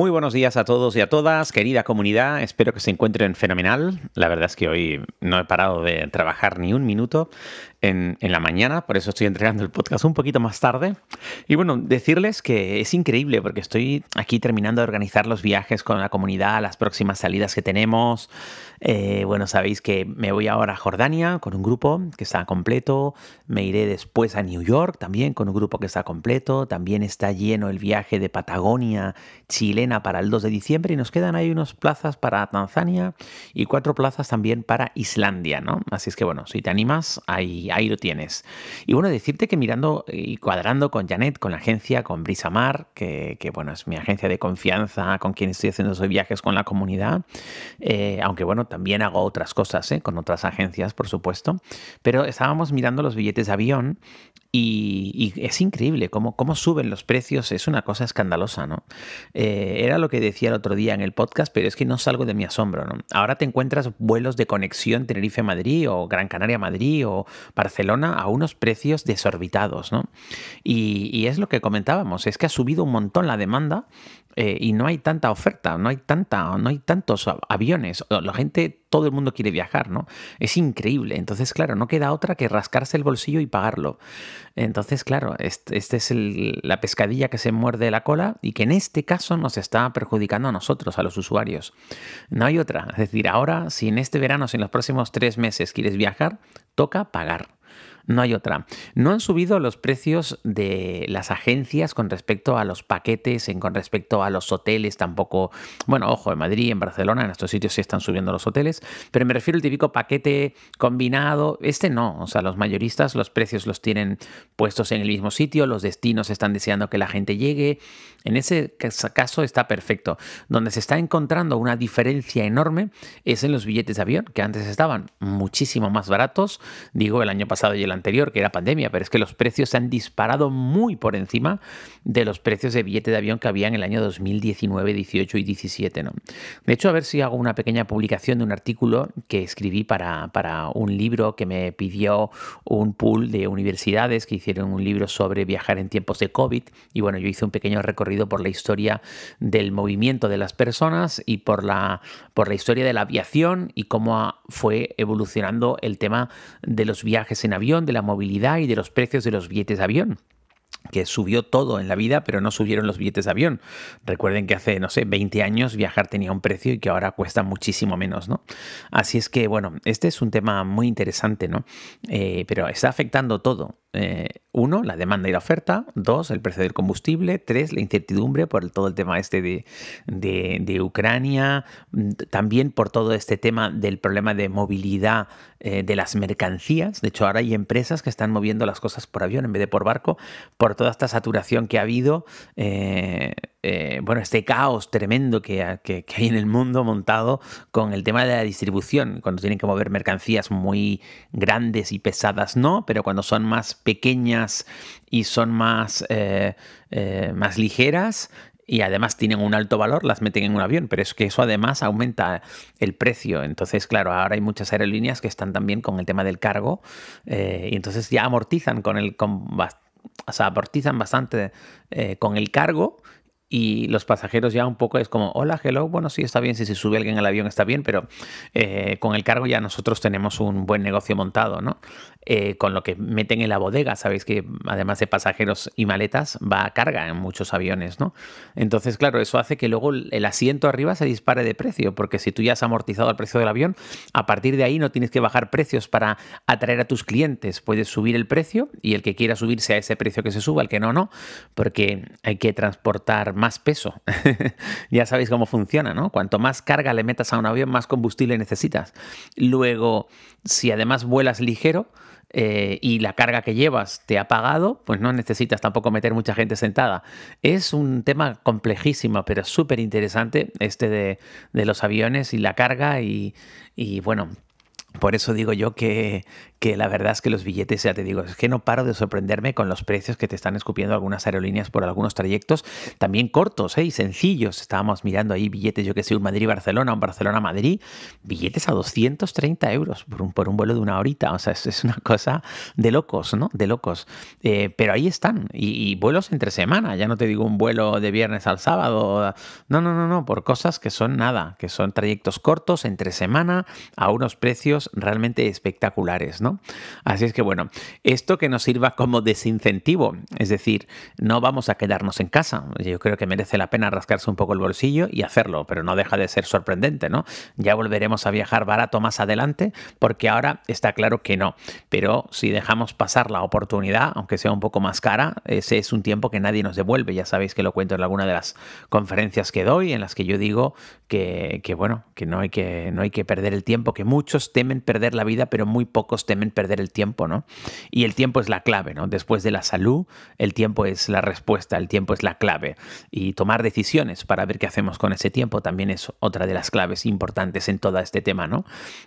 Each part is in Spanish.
Muy buenos días a todos y a todas, querida comunidad. Espero que se encuentren fenomenal. La verdad es que hoy no he parado de trabajar ni un minuto en, la mañana, por eso estoy entregando el podcast un poquito más tarde. Y bueno, decirles que es increíble porque estoy aquí terminando de organizar los viajes con la comunidad, las próximas salidas que tenemos. Eh, bueno, sabéis que me voy ahora a Jordania con un grupo que está completo. Me iré después a New York también con un grupo que está completo. También está lleno el viaje de Patagonia para el 2 de diciembre y nos quedan ahí unas plazas para Tanzania y cuatro plazas también para Islandia, ¿no? Así es que bueno, si te animas, ahí lo tienes. Y bueno, decirte que mirando y cuadrando con Janet, con la agencia, con Brisamar, que, que bueno, es mi agencia de confianza, con quien estoy haciendo esos viajes con la comunidad, eh, aunque bueno, también hago otras cosas, ¿eh? con otras agencias, por supuesto, pero estábamos mirando los billetes de avión y, es increíble cómo, cómo, suben los precios, es una cosa escandalosa, ¿no? Eh, era lo que decía el otro día en el podcast, pero es que no salgo de mi asombro, ¿no? Ahora te encuentras vuelos de conexión Tenerife-Madrid o Gran Canaria-Madrid o Barcelona a unos precios desorbitados, ¿no? Y, es lo que comentábamos, es que ha subido un montón la demanda eh, y no hay tanta oferta, no hay tanta, no hay tantos aviones. La gente, todo el mundo quiere viajar, ¿no? Es increíble. Entonces, claro, no queda otra que rascarse el bolsillo y pagarlo. Entonces, claro, esta este es la pescadilla que se muerde la cola y que en este caso nos está perjudicando a nosotros, a los usuarios. No hay otra. Es decir, ahora, si en este verano, si en los próximos tres meses quieres viajar, toca pagar. No hay otra. No han subido los precios de las agencias con respecto a los paquetes, en, con respecto a los hoteles tampoco. Bueno, ojo, en Madrid, en Barcelona, en estos sitios sí están subiendo los hoteles, pero me refiero al típico paquete combinado. Este no, o sea, los mayoristas los precios los tienen puestos en el mismo sitio, los destinos están deseando que la gente llegue. En ese caso está perfecto. Donde se está encontrando una diferencia enorme es en los billetes de avión, que antes estaban muchísimo más baratos. Digo, el año pasado y el anterior, que era pandemia, pero es que los precios se han disparado muy por encima de los precios de billete de avión que había en el año 2019, 18 y 17. ¿no? De hecho, a ver si hago una pequeña publicación de un artículo que escribí para, para un libro que me pidió un pool de universidades que hicieron un libro sobre viajar en tiempos de COVID. Y bueno, yo hice un pequeño recorrido por la historia del movimiento de las personas y por la, por la historia de la aviación y cómo fue evolucionando el tema de los viajes en avión, de la movilidad y de los precios de los billetes de avión que subió todo en la vida, pero no subieron los billetes de avión. Recuerden que hace, no sé, 20 años viajar tenía un precio y que ahora cuesta muchísimo menos, ¿no? Así es que, bueno, este es un tema muy interesante, ¿no? Eh, pero está afectando todo. Eh, uno, la demanda y la oferta. Dos, el precio del combustible. Tres, la incertidumbre por todo el tema este de, de, Ucrania. También por todo este tema del problema de movilidad eh, de las mercancías. De hecho, ahora hay empresas que están moviendo las cosas por avión en vez de por barco por toda esta saturación que ha habido. Eh, eh, bueno, este caos tremendo que, hay en el mundo montado con el tema de la distribución, cuando tienen que mover mercancías muy grandes y pesadas, no, pero cuando son más pequeñas y son más, eh, eh, más ligeras, y además tienen un alto valor, las meten en un avión, pero es que eso además aumenta el precio. Entonces, claro, ahora hay muchas aerolíneas que están también con el tema del cargo y entonces ya amortizan con el... Con, o sea, amortizan bastante con el cargo y los pasajeros ya un poco es como, hola, hello, bueno, sí, está bien, si se sube alguien al avión está bien, pero eh, con el cargo ya nosotros tenemos un buen negocio montado, ¿no? Eh, con lo que meten en la bodega, sabéis que además de pasajeros y maletas, va a carga en muchos aviones, ¿no? Entonces, claro, eso hace que luego el asiento arriba se dispare de precio, porque si tú ya has amortizado el precio del avión, a partir de ahí no tienes que bajar precios para atraer a tus clientes, puedes subir el precio y el que quiera subirse a ese precio que se suba, el que no, no, porque hay que transportar más peso. ya sabéis cómo funciona, ¿no? Cuanto más carga le metas a un avión, más combustible necesitas. Luego, si además vuelas ligero, eh, y la carga que llevas te ha pagado, pues no necesitas tampoco meter mucha gente sentada. Es un tema complejísimo, pero súper interesante este de, los aviones y la carga y, y bueno, por eso digo yo que, que la verdad es que los billetes, ya te digo, es que no paro de sorprenderme con los precios que te están escupiendo algunas aerolíneas por algunos trayectos, también cortos ¿eh? y sencillos. Estábamos mirando ahí billetes, yo que sé, un Madrid-Barcelona, un Barcelona-Madrid, billetes a 230 euros por un, por un vuelo de una horita. O sea, es, una cosa de locos, ¿no? De locos. Eh, pero ahí están. Y, vuelos entre semana. Ya no te digo un vuelo de viernes al sábado. No, no, no, no. Por cosas que son nada, que son trayectos cortos entre semana a unos precios realmente espectaculares, ¿no? Así es que bueno, esto que nos sirva como desincentivo. Es decir, no vamos a quedarnos en casa. Yo creo que merece la pena rascarse un poco el bolsillo y hacerlo, pero no deja de ser sorprendente, ¿no? Ya volveremos a viajar barato más adelante, porque ahora está claro que no. Pero si dejamos pasar la oportunidad, aunque sea un poco más cara, ese es un tiempo que nadie nos devuelve. Ya sabéis que lo cuento en alguna de las conferencias que doy, en las que yo digo que, bueno, que no, hay que no hay que perder el tiempo, que muchos temen perder la vida, pero muy pocos temen perder el tiempo, ¿no? Y el tiempo es la clave, ¿no? Después de la salud, el tiempo es la respuesta, el tiempo es la clave. Y tomar decisiones para ver qué hacemos con ese tiempo también es otra de las claves importantes en todo este tema, ¿no?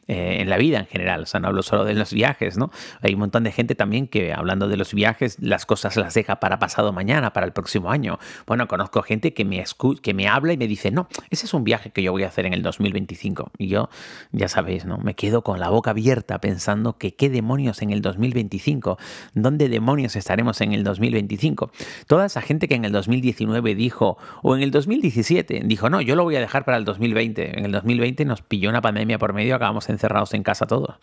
Eh, en la vida en general, o sea, no hablo solo de los viajes, ¿no? Hay un montón de gente también que hablando de los viajes, las cosas las deja para pasado mañana, para el próximo año. Bueno, conozco gente que me, que me habla y me dice, no, ese es un viaje que yo voy a hacer en el 2025. Y yo, ya sabéis, ¿no? Me quedo con la boca abierta pensando que qué demonios en el 2025, ¿dónde demonios estaremos en el 2025? Toda esa gente que en el 2019 dijo, o en el 2017 dijo, no, yo lo voy a dejar para el 2020. En el 2020 nos pilló una pandemia por medio, acabamos encerrados en casa todos.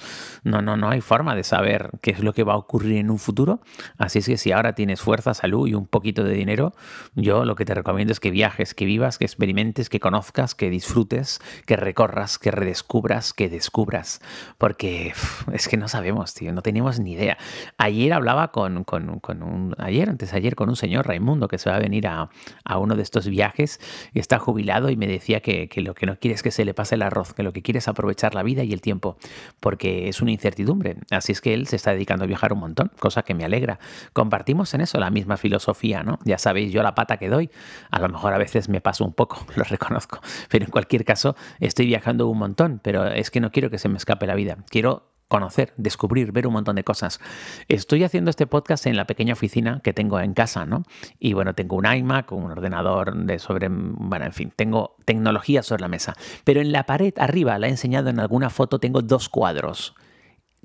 No, no, no hay forma de saber qué es lo que va a ocurrir en un futuro. Así es que si ahora tienes fuerza, salud y un poquito de dinero, yo lo que te recomiendo es que viajes, que vivas, que experimentes, que conozcas, que disfrutes, que recorras, que redescubras, que descubras. Porque es que no sabemos, no tenemos ni idea. Ayer hablaba con, un, ayer, antes ayer, con un señor Raimundo que se va a venir a, a uno de estos viajes y está jubilado y me decía que, que, lo que no quiere es que se le pase el arroz, que lo que quiere es aprovechar la vida y el tiempo, porque es una incertidumbre. Así es que él se está dedicando a viajar un montón, cosa que me alegra. Compartimos en eso la misma filosofía, ¿no? Ya sabéis, yo la pata que doy, a lo mejor a veces me paso un poco, lo reconozco, pero en cualquier caso estoy viajando un montón, pero es que no quiero que se me escape la vida. Quiero conocer, descubrir, ver un montón de cosas. Estoy haciendo este podcast en la pequeña oficina que tengo en casa, ¿no? Y bueno, tengo un iMac, un ordenador de sobre, bueno, en fin, tengo tecnología sobre la mesa. Pero en la pared arriba, la he enseñado en alguna foto, tengo dos cuadros.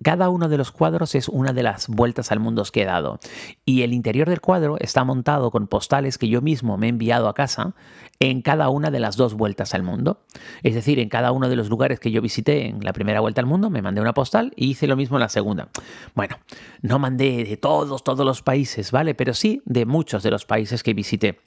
Cada uno de los cuadros es una de las vueltas al mundo que he dado. Y el interior del cuadro está montado con postales que yo mismo me he enviado a casa en cada una de las dos vueltas al mundo. Es decir, en cada uno de los lugares que yo visité en la primera vuelta al mundo, me mandé una postal y hice lo mismo en la segunda. Bueno, no mandé de todos, todos los países, ¿vale? Pero sí de muchos de los países que visité.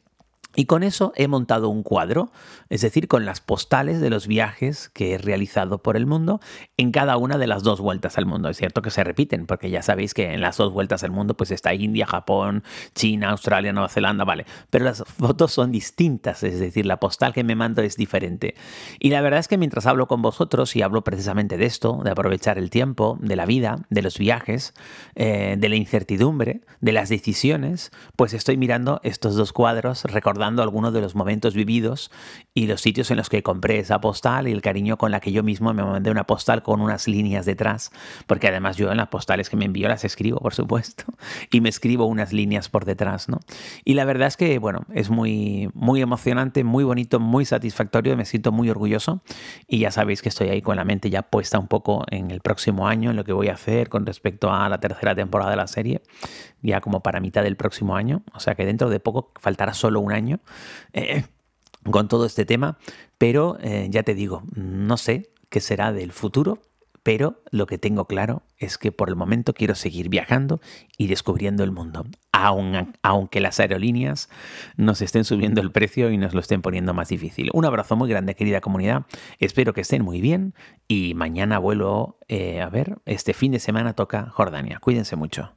Y con eso he montado un cuadro, es decir, con las postales de los viajes que he realizado por el mundo en cada una de las dos vueltas al mundo. Es cierto que se repiten, porque ya sabéis que en las dos vueltas al mundo pues está India, Japón, China, Australia, Nueva Zelanda, vale. Pero las fotos son distintas, es decir, la postal que me mando es diferente. Y la verdad es que mientras hablo con vosotros y hablo precisamente de esto, de aprovechar el tiempo, de la vida, de los viajes, eh, de la incertidumbre, de las decisiones, pues estoy mirando estos dos cuadros recordando algunos de los momentos vividos y los sitios en los que compré esa postal y el cariño con la que yo mismo me mandé una postal con unas líneas detrás, porque además yo en las postales que me envío las escribo, por supuesto, y me escribo unas líneas por detrás, ¿no? Y la verdad es que, bueno, es muy, muy emocionante, muy bonito, muy satisfactorio, me siento muy orgulloso y ya sabéis que estoy ahí con la mente ya puesta un poco en el próximo año, en lo que voy a hacer con respecto a la tercera temporada de la serie, ya como para mitad del próximo año, o sea que dentro de poco faltará solo un año eh, con todo este tema, pero eh, ya te digo, no sé qué será del futuro, pero lo que tengo claro es que por el momento quiero seguir viajando y descubriendo el mundo, aunque las aerolíneas nos estén subiendo el precio y nos lo estén poniendo más difícil. Un abrazo muy grande, querida comunidad. Espero que estén muy bien y mañana vuelvo eh, a ver, este fin de semana toca Jordania. Cuídense mucho.